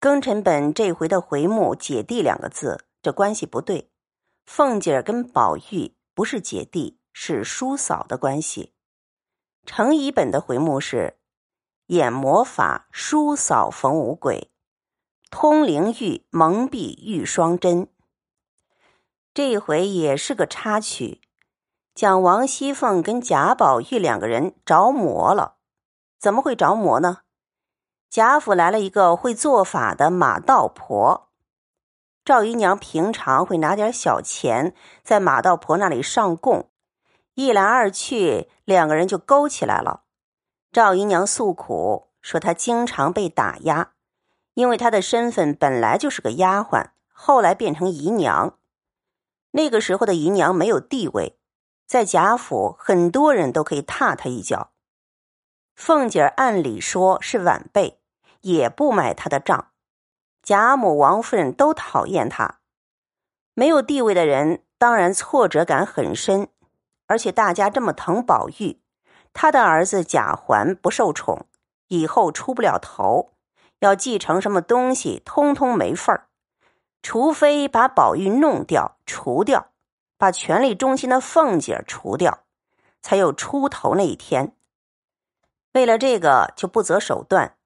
庚辰本这回的回目“姐弟”两个字，这关系不对。凤姐儿跟宝玉不是姐弟，是叔嫂的关系。程乙本的回目是“演魔法叔嫂逢五鬼，通灵玉蒙蔽玉双针”。这回也是个插曲，讲王熙凤跟贾宝玉两个人着魔了。怎么会着魔呢？贾府来了一个会做法的马道婆，赵姨娘平常会拿点小钱在马道婆那里上供，一来二去，两个人就勾起来了。赵姨娘诉苦说，她经常被打压，因为她的身份本来就是个丫鬟，后来变成姨娘。那个时候的姨娘没有地位，在贾府很多人都可以踏她一脚。凤姐儿按理说是晚辈，也不买他的账。贾母、王夫人都讨厌他。没有地位的人，当然挫折感很深。而且大家这么疼宝玉，他的儿子贾环不受宠，以后出不了头，要继承什么东西，通通没份儿。除非把宝玉弄掉、除掉，把权力中心的凤姐除掉，才有出头那一天。为了这个，就不择手段，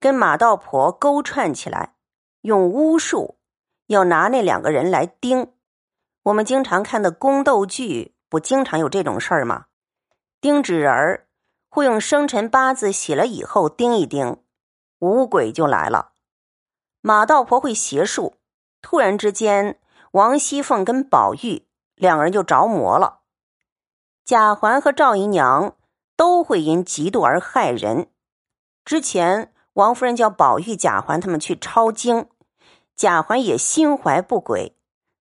跟马道婆勾串起来，用巫术要拿那两个人来盯。我们经常看的宫斗剧，不经常有这种事儿吗？盯纸人儿会用生辰八字写了以后盯一盯，五鬼就来了。马道婆会邪术，突然之间，王熙凤跟宝玉两个人就着魔了。贾环和赵姨娘。都会因嫉妒而害人。之前王夫人叫宝玉、贾环他们去抄经，贾环也心怀不轨，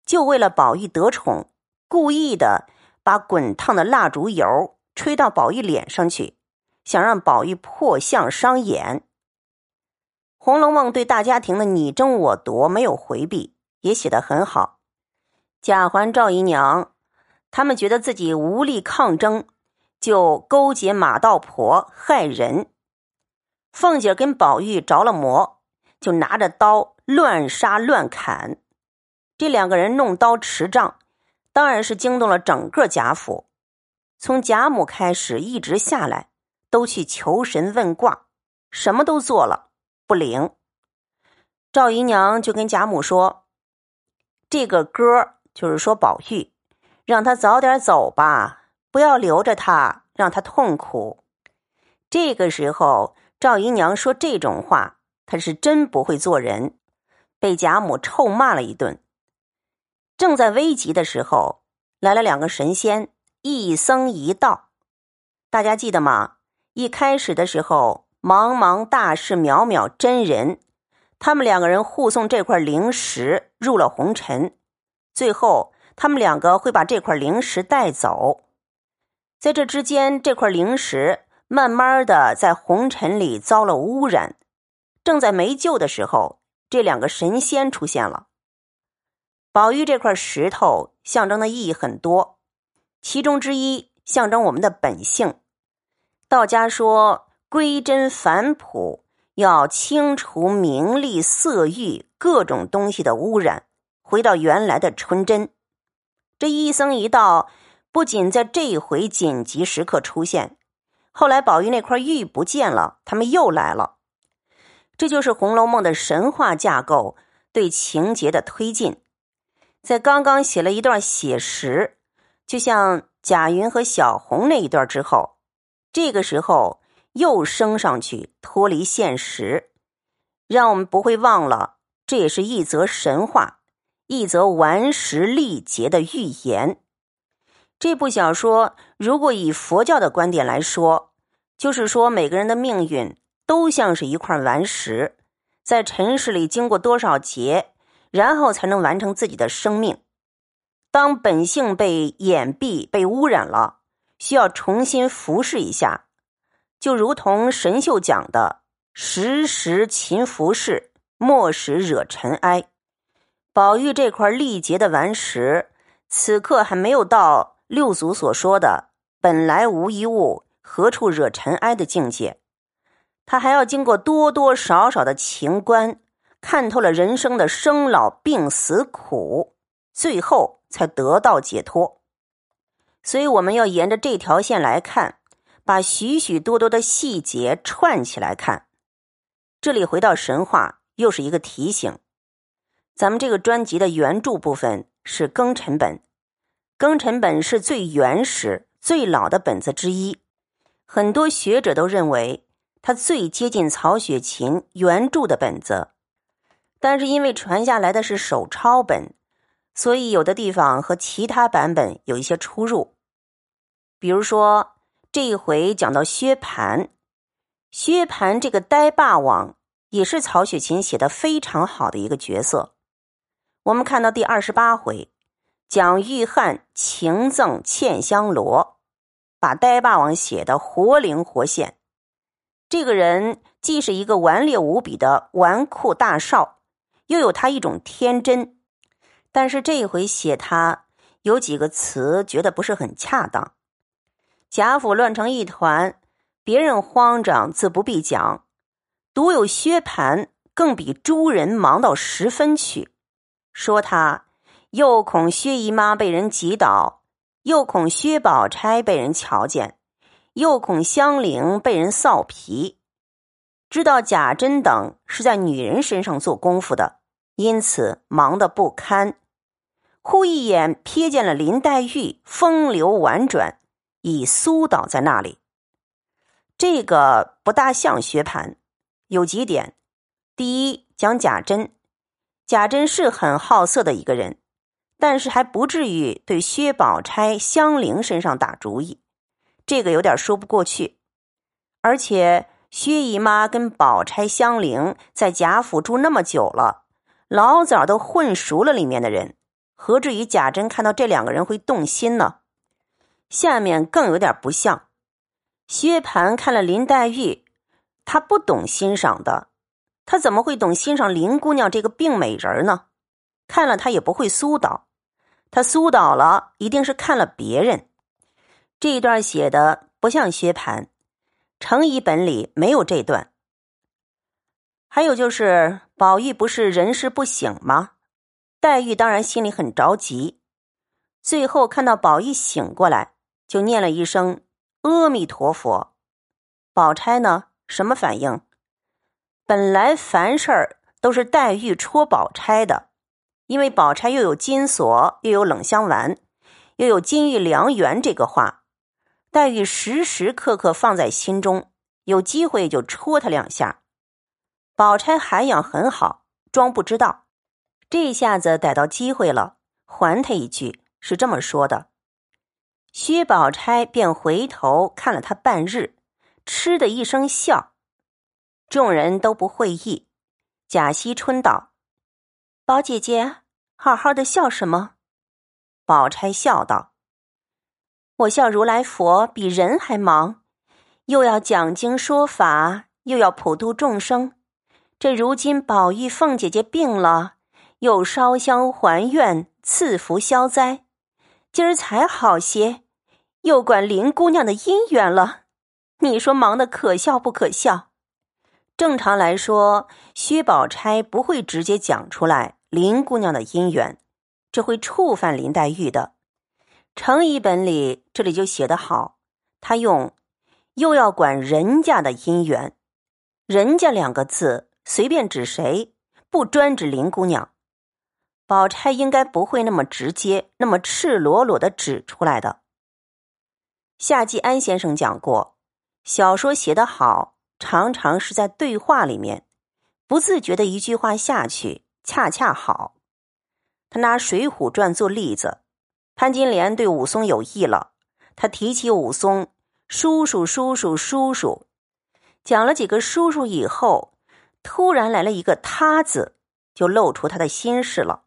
就为了宝玉得宠，故意的把滚烫的蜡烛油吹到宝玉脸上去，想让宝玉破相伤眼。《红楼梦》对大家庭的你争我夺没有回避，也写得很好。贾环、赵姨娘他们觉得自己无力抗争。就勾结马道婆害人，凤姐跟宝玉着了魔，就拿着刀乱杀乱砍。这两个人弄刀持杖，当然是惊动了整个贾府。从贾母开始一直下来，都去求神问卦，什么都做了，不灵。赵姨娘就跟贾母说：“这个哥就是说宝玉，让他早点走吧。”不要留着他，让他痛苦。这个时候，赵姨娘说这种话，她是真不会做人，被贾母臭骂了一顿。正在危急的时候，来了两个神仙，一僧一道。大家记得吗？一开始的时候，茫茫大士渺渺真人，他们两个人护送这块灵石入了红尘，最后他们两个会把这块灵石带走。在这之间，这块灵石慢慢的在红尘里遭了污染，正在没救的时候，这两个神仙出现了。宝玉这块石头象征的意义很多，其中之一象征我们的本性。道家说归真返朴，要清除名利色欲各种东西的污染，回到原来的纯真。这一僧一道。不仅在这一回紧急时刻出现，后来宝玉那块玉不见了，他们又来了。这就是《红楼梦》的神话架构对情节的推进。在刚刚写了一段写实，就像贾云和小红那一段之后，这个时候又升上去，脱离现实，让我们不会忘了，这也是一则神话，一则顽石力竭的预言。这部小说如果以佛教的观点来说，就是说每个人的命运都像是一块顽石，在尘世里经过多少劫，然后才能完成自己的生命。当本性被掩蔽、被污染了，需要重新服侍一下，就如同神秀讲的：“时时勤拂拭，莫使惹尘埃。”宝玉这块力竭的顽石，此刻还没有到。六祖所说的“本来无一物，何处惹尘埃”的境界，他还要经过多多少少的情关，看透了人生的生老病死苦，最后才得到解脱。所以我们要沿着这条线来看，把许许多多的细节串起来看。这里回到神话，又是一个提醒。咱们这个专辑的原著部分是庚辰本，庚辰本是最原始、最老的本子之一，很多学者都认为他最接近曹雪芹原著的本子。但是因为传下来的是手抄本，所以有的地方和其他版本有一些出入。比如说这一回讲到薛蟠，薛蟠这个呆霸王也是曹雪芹写的非常好的一个角色。我们看到第二十八回，蒋玉菡情赠茜香罗，把呆霸王写的活灵活现。这个人既是一个顽劣无比的纨绔大少，又有他一种天真。但是这一回写他有几个词觉得不是很恰当。贾府乱成一团，别人慌张自不必讲，独有薛蟠更比诸人忙到十分去。说他又恐薛姨妈被人挤倒，又恐薛宝钗被人瞧见，又恐香菱被人臊皮。知道贾珍等是在女人身上做功夫的，因此忙得不堪。忽一眼瞥见了林黛玉，风流婉转，已苏倒在那里。这个不大像薛蟠，有几点：第一，讲贾珍。贾珍是很好色的一个人，但是还不至于对薛宝钗、香菱身上打主意，这个有点说不过去。而且薛姨妈跟宝钗、香菱在贾府住那么久了，老早都混熟了里面的人，何至于贾珍看到这两个人会动心呢？下面更有点不像，薛蟠看了林黛玉，他不懂欣赏的。他怎么会懂欣赏林姑娘这个病美人呢？看了他也不会苏倒，他苏倒了一定是看了别人。这一段写的不像薛蟠，程乙本里没有这段。还有就是宝玉不是人事不醒吗？黛玉当然心里很着急，最后看到宝玉醒过来，就念了一声阿弥陀佛。宝钗呢，什么反应？本来凡事儿都是黛玉戳宝钗的，因为宝钗又有金锁，又有冷香丸，又有金玉良缘这个话，黛玉时时刻刻放在心中，有机会就戳他两下。宝钗涵养很好，装不知道，这下子逮到机会了，还他一句，是这么说的。薛宝钗便回头看了他半日，嗤的一声笑。众人都不会意，贾惜春道：“宝姐姐，好好的笑什么？”宝钗笑道：“我笑如来佛比人还忙，又要讲经说法，又要普度众生。这如今宝玉凤姐姐病了，又烧香还愿，赐福消灾，今儿才好些，又管林姑娘的姻缘了。你说忙的可笑不可笑？”正常来说，薛宝钗不会直接讲出来林姑娘的姻缘，这会触犯林黛玉的。程乙本里这里就写得好，他用又要管人家的姻缘，人家两个字随便指谁，不专指林姑娘。宝钗应该不会那么直接、那么赤裸裸的指出来的。夏季安先生讲过，小说写得好。常常是在对话里面，不自觉的一句话下去，恰恰好。他拿《水浒传》做例子，潘金莲对武松有意了，他提起武松，叔叔叔叔叔叔，讲了几个叔叔以后，突然来了一个他字，就露出他的心事了。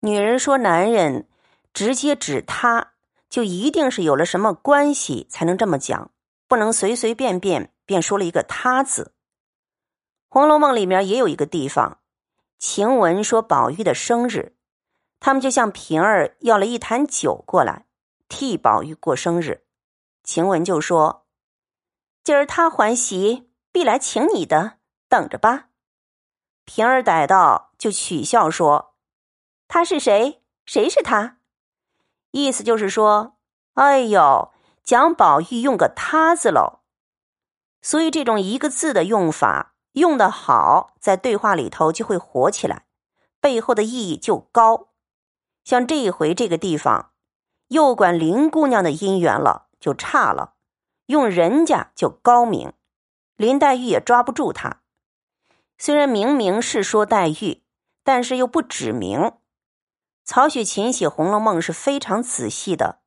女人说男人直接指他，就一定是有了什么关系才能这么讲，不能随随便便。便说了一个“他”字，《红楼梦》里面也有一个地方，晴雯说宝玉的生日，他们就向平儿要了一坛酒过来，替宝玉过生日。晴雯就说：“今儿他还席，必来请你的，等着吧。”平儿逮到就取笑说：“他是谁？谁是他？”意思就是说：“哎呦，蒋宝玉用个他字喽。”所以这种一个字的用法用的好，在对话里头就会火起来，背后的意义就高。像这一回这个地方，又管林姑娘的姻缘了，就差了；用人家就高明。林黛玉也抓不住他。虽然明明是说黛玉，但是又不指明。曹雪芹写《红楼梦》是非常仔细的，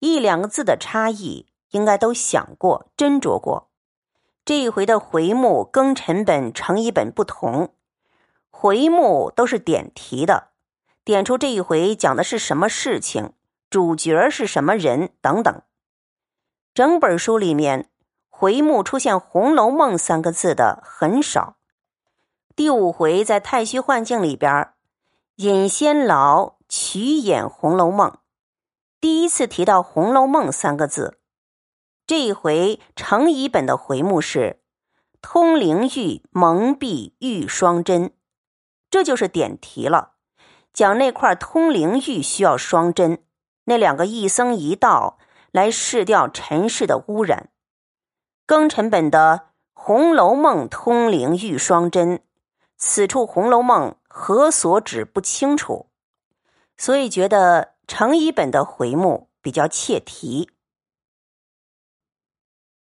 一两个字的差异应该都想过、斟酌过。这一回的回目庚辰本、程乙本不同，回目都是点题的，点出这一回讲的是什么事情，主角是什么人等等。整本书里面。回目出现《红楼梦》三个字的很少。第五回在太虚幻境里边，尹仙老曲演《红楼梦》，第一次提到《红楼梦》三个字。这一回程乙本的回目是“通灵玉蒙蔽玉双针”，这就是点题了，讲那块通灵玉需要双针，那两个一僧一道来试掉尘世的污染。庚辰本的《红楼梦》通灵玉双针，此处《红楼梦》何所指不清楚，所以觉得程乙本的回目比较切题。